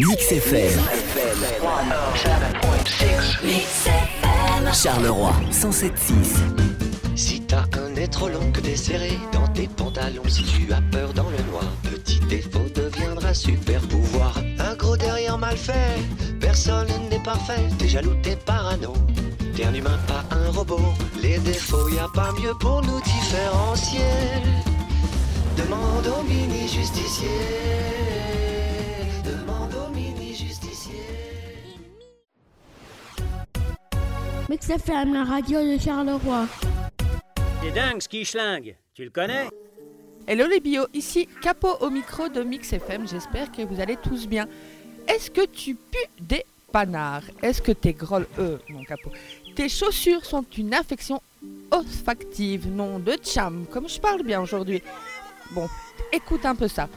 Mix FM. Charleroi 107.6. Si t'as un nez trop long que t'es serré dans tes pantalons, si tu as peur dans le noir, petit défaut deviendra super pouvoir. Un gros derrière mal fait, personne n'est parfait, t'es jaloux, t'es parano. T'es un humain, pas un robot. Les défauts, y a pas mieux pour nous différencier. Demande au mini Mix FM, la radio de Charleroi. T'es dingue, Ski Schling. Tu le connais? Hello les bio, ici Capo au micro de Mix FM, j'espère que vous allez tous bien. Est-ce que tu pues des panards? Est-ce que tes grolles, euh, mon capot, tes chaussures sont une infection olfactive? Non, de cham, comme je parle bien aujourd'hui. Bon, écoute un peu ça.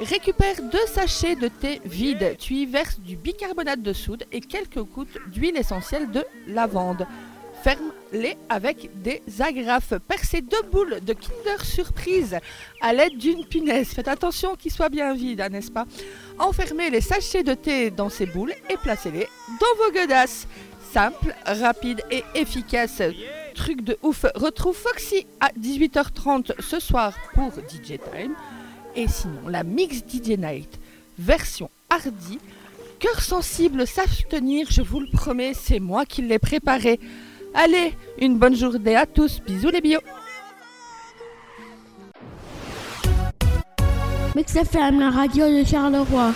Récupère deux sachets de thé vide, tu y verses du bicarbonate de soude et quelques gouttes d'huile essentielle de lavande. Ferme-les avec des agrafes. Percez deux boules de Kinder Surprise à l'aide d'une punaise. Faites attention qu'ils soient bien vides, hein, n'est-ce pas? Enfermez les sachets de thé dans ces boules et placez-les dans vos godasses. Simple, rapide et efficace. Truc de ouf. Retrouve Foxy à 18h30 ce soir pour DJ Time. Et sinon, la Mix DJ Night, version hardy. Cœur sensible, savent tenir, je vous le promets, c'est moi qui l'ai préparé. Allez, une bonne journée à tous. Bisous les bio. La radio de Charleroi.